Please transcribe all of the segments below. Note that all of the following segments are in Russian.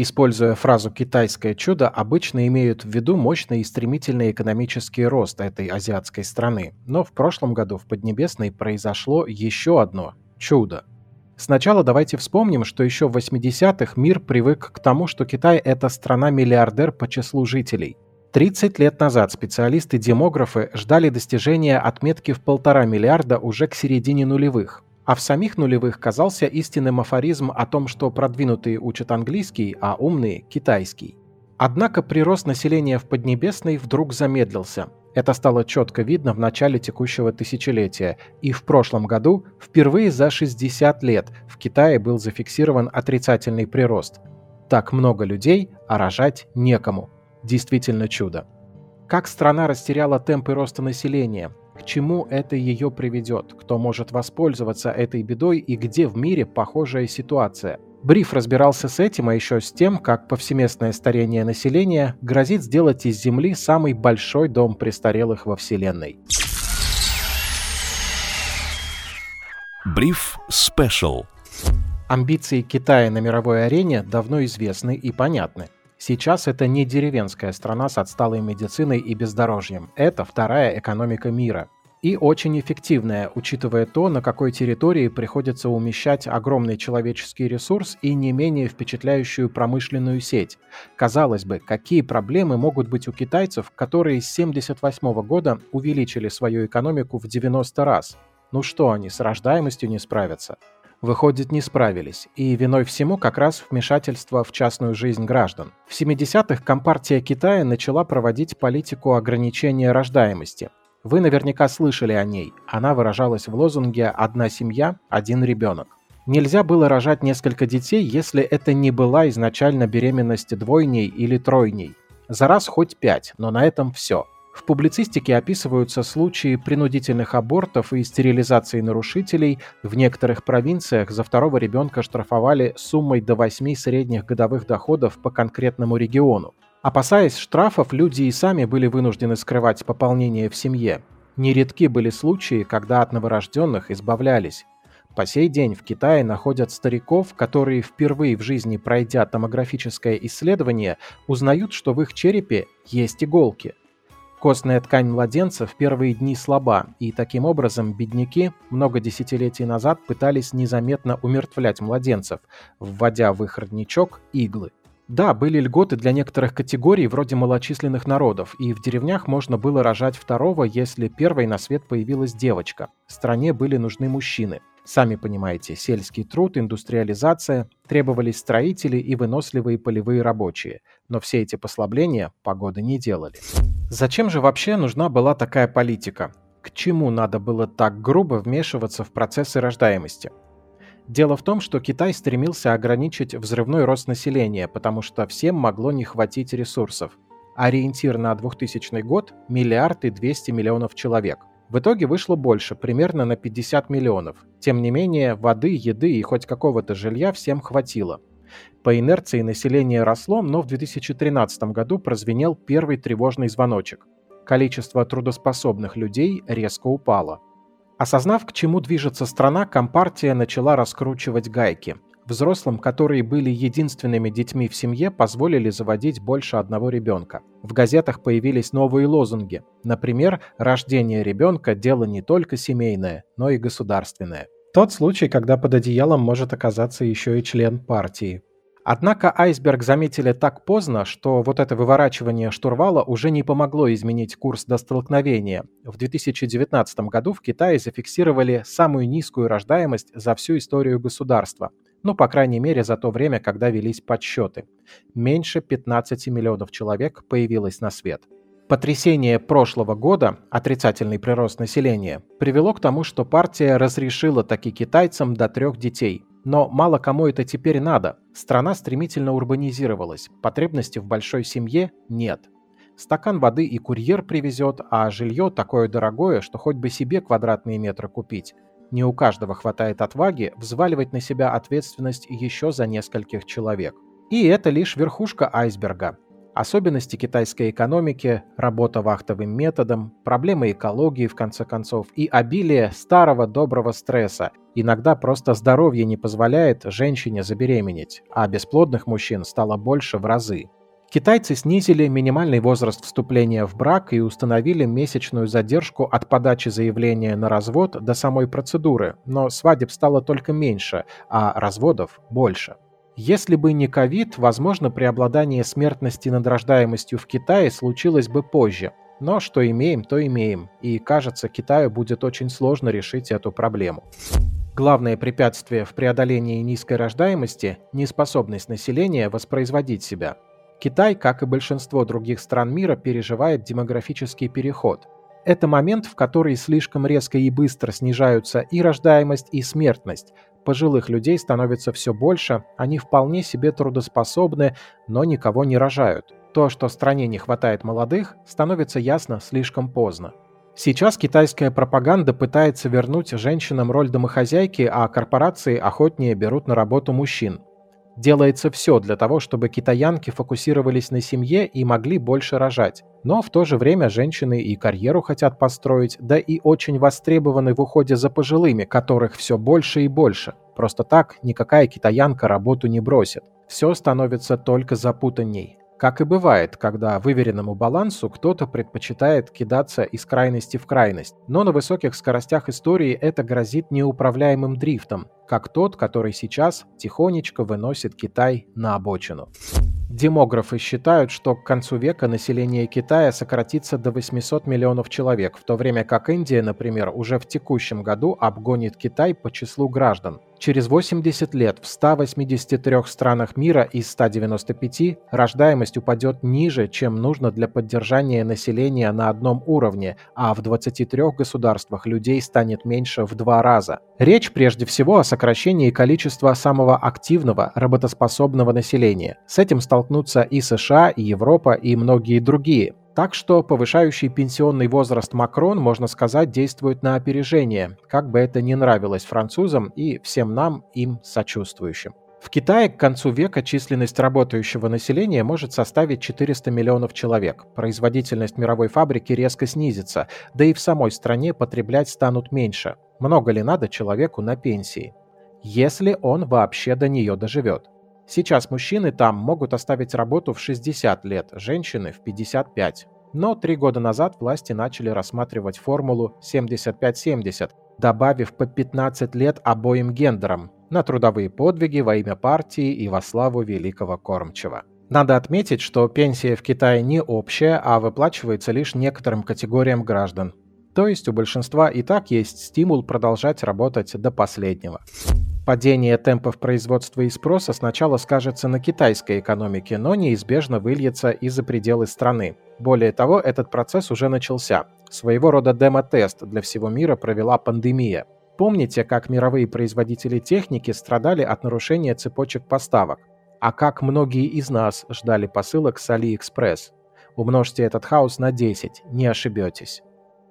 Используя фразу «китайское чудо», обычно имеют в виду мощный и стремительный экономический рост этой азиатской страны. Но в прошлом году в Поднебесной произошло еще одно чудо. Сначала давайте вспомним, что еще в 80-х мир привык к тому, что Китай – это страна-миллиардер по числу жителей. 30 лет назад специалисты-демографы ждали достижения отметки в полтора миллиарда уже к середине нулевых. А в самих нулевых казался истинным афоризм о том, что продвинутые учат английский, а умные – китайский. Однако прирост населения в Поднебесной вдруг замедлился. Это стало четко видно в начале текущего тысячелетия, и в прошлом году впервые за 60 лет в Китае был зафиксирован отрицательный прирост. Так много людей, а рожать некому. Действительно чудо. Как страна растеряла темпы роста населения, к чему это ее приведет, кто может воспользоваться этой бедой и где в мире похожая ситуация. Бриф разбирался с этим, а еще с тем, как повсеместное старение населения грозит сделать из Земли самый большой дом престарелых во Вселенной. Бриф Спешл Амбиции Китая на мировой арене давно известны и понятны. Сейчас это не деревенская страна с отсталой медициной и бездорожьем. Это вторая экономика мира. И очень эффективная, учитывая то, на какой территории приходится умещать огромный человеческий ресурс и не менее впечатляющую промышленную сеть. Казалось бы, какие проблемы могут быть у китайцев, которые с 1978 года увеличили свою экономику в 90 раз? Ну что они, с рождаемостью не справятся? выходит, не справились, и виной всему как раз вмешательство в частную жизнь граждан. В 70-х Компартия Китая начала проводить политику ограничения рождаемости. Вы наверняка слышали о ней. Она выражалась в лозунге «одна семья, один ребенок». Нельзя было рожать несколько детей, если это не была изначально беременность двойней или тройней. За раз хоть пять, но на этом все – в публицистике описываются случаи принудительных абортов и стерилизации нарушителей. В некоторых провинциях за второго ребенка штрафовали суммой до 8 средних годовых доходов по конкретному региону. Опасаясь штрафов, люди и сами были вынуждены скрывать пополнение в семье. Нередки были случаи, когда от новорожденных избавлялись. По сей день в Китае находят стариков, которые впервые в жизни, пройдя томографическое исследование, узнают, что в их черепе есть иголки – Костная ткань младенца в первые дни слаба, и таким образом бедняки много десятилетий назад пытались незаметно умертвлять младенцев, вводя в их родничок иглы. Да, были льготы для некоторых категорий, вроде малочисленных народов, и в деревнях можно было рожать второго, если первой на свет появилась девочка. В стране были нужны мужчины. Сами понимаете, сельский труд, индустриализация, требовались строители и выносливые полевые рабочие. Но все эти послабления погоды не делали. Зачем же вообще нужна была такая политика? К чему надо было так грубо вмешиваться в процессы рождаемости? Дело в том, что Китай стремился ограничить взрывной рост населения, потому что всем могло не хватить ресурсов. Ориентир на 2000 год – миллиард и 200 миллионов человек – в итоге вышло больше, примерно на 50 миллионов. Тем не менее, воды, еды и хоть какого-то жилья всем хватило. По инерции население росло, но в 2013 году прозвенел первый тревожный звоночек. Количество трудоспособных людей резко упало. Осознав, к чему движется страна, Компартия начала раскручивать гайки – Взрослым, которые были единственными детьми в семье, позволили заводить больше одного ребенка. В газетах появились новые лозунги. Например, рождение ребенка – дело не только семейное, но и государственное. Тот случай, когда под одеялом может оказаться еще и член партии. Однако айсберг заметили так поздно, что вот это выворачивание штурвала уже не помогло изменить курс до столкновения. В 2019 году в Китае зафиксировали самую низкую рождаемость за всю историю государства – ну, по крайней мере, за то время, когда велись подсчеты. Меньше 15 миллионов человек появилось на свет. Потрясение прошлого года, отрицательный прирост населения, привело к тому, что партия разрешила таки китайцам до трех детей. Но мало кому это теперь надо. Страна стремительно урбанизировалась, потребности в большой семье нет. Стакан воды и курьер привезет, а жилье такое дорогое, что хоть бы себе квадратные метры купить. Не у каждого хватает отваги взваливать на себя ответственность еще за нескольких человек. И это лишь верхушка айсберга. Особенности китайской экономики, работа вахтовым методом, проблемы экологии, в конце концов, и обилие старого доброго стресса. Иногда просто здоровье не позволяет женщине забеременеть, а бесплодных мужчин стало больше в разы. Китайцы снизили минимальный возраст вступления в брак и установили месячную задержку от подачи заявления на развод до самой процедуры, но свадеб стало только меньше, а разводов больше. Если бы не ковид, возможно, преобладание смертности над рождаемостью в Китае случилось бы позже. Но что имеем, то имеем, и кажется, Китаю будет очень сложно решить эту проблему. Главное препятствие в преодолении низкой рождаемости – неспособность населения воспроизводить себя. Китай, как и большинство других стран мира, переживает демографический переход. Это момент, в который слишком резко и быстро снижаются и рождаемость, и смертность, пожилых людей становится все больше, они вполне себе трудоспособны, но никого не рожают. То, что стране не хватает молодых, становится ясно слишком поздно. Сейчас китайская пропаганда пытается вернуть женщинам роль домохозяйки, а корпорации охотнее берут на работу мужчин. Делается все для того, чтобы китаянки фокусировались на семье и могли больше рожать. Но в то же время женщины и карьеру хотят построить, да и очень востребованы в уходе за пожилыми, которых все больше и больше. Просто так никакая китаянка работу не бросит. Все становится только запутанней. Как и бывает, когда выверенному балансу кто-то предпочитает кидаться из крайности в крайность. Но на высоких скоростях истории это грозит неуправляемым дрифтом, как тот, который сейчас тихонечко выносит Китай на обочину. Демографы считают, что к концу века население Китая сократится до 800 миллионов человек, в то время как Индия, например, уже в текущем году обгонит Китай по числу граждан. Через 80 лет в 183 странах мира из 195 рождаемость упадет ниже, чем нужно для поддержания населения на одном уровне, а в 23 государствах людей станет меньше в два раза. Речь прежде всего о сокращении количества самого активного, работоспособного населения. С этим столкнутся и США, и Европа, и многие другие. Так что повышающий пенсионный возраст Макрон, можно сказать, действует на опережение, как бы это ни нравилось французам и всем нам, им сочувствующим. В Китае к концу века численность работающего населения может составить 400 миллионов человек. Производительность мировой фабрики резко снизится, да и в самой стране потреблять станут меньше. Много ли надо человеку на пенсии? Если он вообще до нее доживет. Сейчас мужчины там могут оставить работу в 60 лет, женщины в 55. Но три года назад власти начали рассматривать формулу 75-70, добавив по 15 лет обоим гендерам на трудовые подвиги во имя партии и во славу великого кормчего. Надо отметить, что пенсия в Китае не общая, а выплачивается лишь некоторым категориям граждан. То есть у большинства и так есть стимул продолжать работать до последнего. Падение темпов производства и спроса сначала скажется на китайской экономике, но неизбежно выльется и за пределы страны. Более того, этот процесс уже начался. Своего рода демо-тест для всего мира провела пандемия. Помните, как мировые производители техники страдали от нарушения цепочек поставок? А как многие из нас ждали посылок с AliExpress? Умножьте этот хаос на 10, не ошибетесь.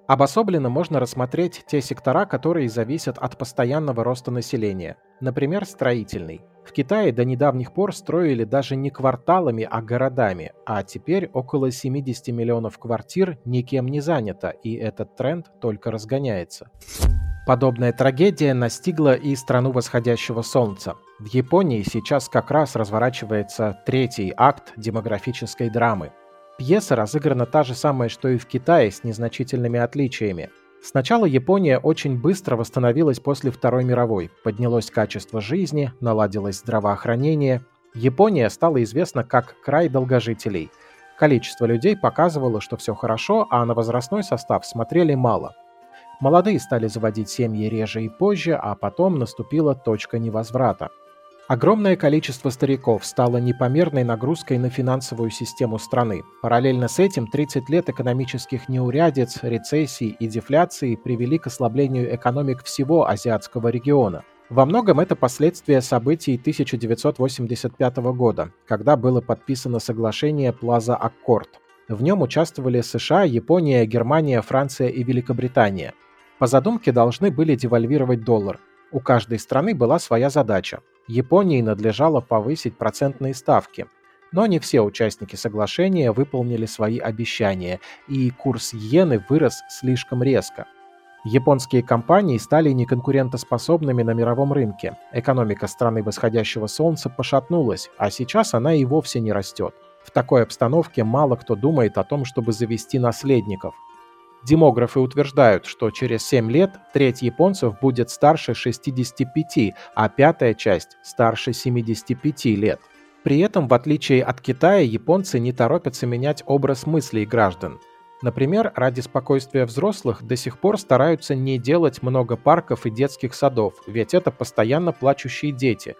Обособленно можно рассмотреть те сектора, которые зависят от постоянного роста населения. Например, строительный. В Китае до недавних пор строили даже не кварталами, а городами, а теперь около 70 миллионов квартир никем не занято, и этот тренд только разгоняется. Подобная трагедия настигла и страну восходящего солнца. В Японии сейчас как раз разворачивается третий акт демографической драмы. Пьеса разыграна та же самая, что и в Китае, с незначительными отличиями. Сначала Япония очень быстро восстановилась после Второй мировой, поднялось качество жизни, наладилось здравоохранение. Япония стала известна как край долгожителей. Количество людей показывало, что все хорошо, а на возрастной состав смотрели мало. Молодые стали заводить семьи реже и позже, а потом наступила точка невозврата – Огромное количество стариков стало непомерной нагрузкой на финансовую систему страны. Параллельно с этим 30 лет экономических неурядиц, рецессий и дефляции привели к ослаблению экономик всего азиатского региона. Во многом это последствия событий 1985 года, когда было подписано соглашение Плаза Аккорд. В нем участвовали США, Япония, Германия, Франция и Великобритания. По задумке должны были девальвировать доллар. У каждой страны была своя задача. Японии надлежало повысить процентные ставки. Но не все участники соглашения выполнили свои обещания, и курс иены вырос слишком резко. Японские компании стали неконкурентоспособными на мировом рынке. Экономика страны восходящего солнца пошатнулась, а сейчас она и вовсе не растет. В такой обстановке мало кто думает о том, чтобы завести наследников. Демографы утверждают, что через 7 лет треть японцев будет старше 65, а пятая часть старше 75 лет. При этом, в отличие от Китая, японцы не торопятся менять образ мыслей граждан. Например, ради спокойствия взрослых до сих пор стараются не делать много парков и детских садов, ведь это постоянно плачущие дети.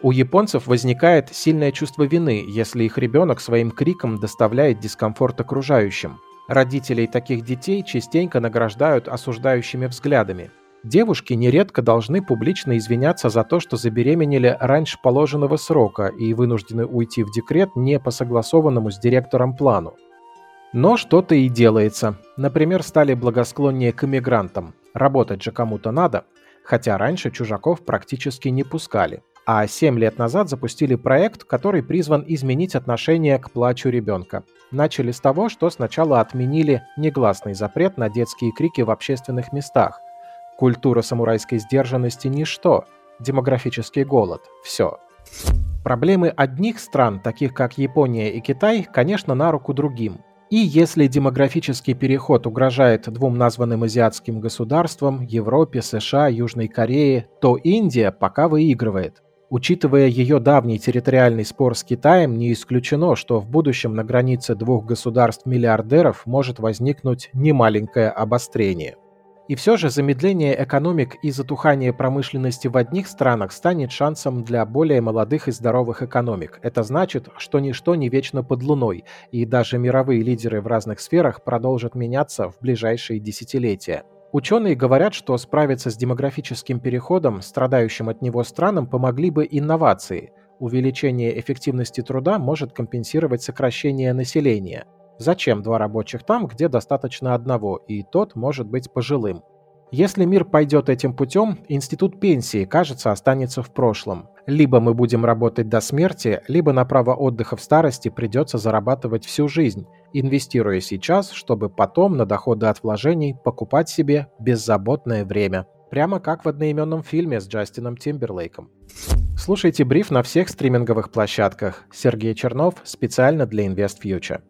У японцев возникает сильное чувство вины, если их ребенок своим криком доставляет дискомфорт окружающим. Родителей таких детей частенько награждают осуждающими взглядами. Девушки нередко должны публично извиняться за то, что забеременели раньше положенного срока и вынуждены уйти в декрет не по согласованному с директором плану. Но что-то и делается. Например, стали благосклоннее к иммигрантам. Работать же кому-то надо. Хотя раньше чужаков практически не пускали. А 7 лет назад запустили проект, который призван изменить отношение к плачу ребенка. Начали с того, что сначала отменили негласный запрет на детские крики в общественных местах. Культура самурайской сдержанности – ничто. Демографический голод – все. Проблемы одних стран, таких как Япония и Китай, конечно, на руку другим. И если демографический переход угрожает двум названным азиатским государствам – Европе, США, Южной Корее, то Индия пока выигрывает – Учитывая ее давний территориальный спор с Китаем, не исключено, что в будущем на границе двух государств-миллиардеров может возникнуть немаленькое обострение. И все же замедление экономик и затухание промышленности в одних странах станет шансом для более молодых и здоровых экономик. Это значит, что ничто не вечно под луной, и даже мировые лидеры в разных сферах продолжат меняться в ближайшие десятилетия. Ученые говорят, что справиться с демографическим переходом, страдающим от него странам, помогли бы инновации. Увеличение эффективности труда может компенсировать сокращение населения. Зачем два рабочих там, где достаточно одного, и тот может быть пожилым? Если мир пойдет этим путем, институт пенсии, кажется, останется в прошлом. Либо мы будем работать до смерти, либо на право отдыха в старости придется зарабатывать всю жизнь, инвестируя сейчас, чтобы потом на доходы от вложений покупать себе беззаботное время. Прямо как в одноименном фильме с Джастином Тимберлейком. Слушайте бриф на всех стриминговых площадках. Сергей Чернов специально для InvestFuture.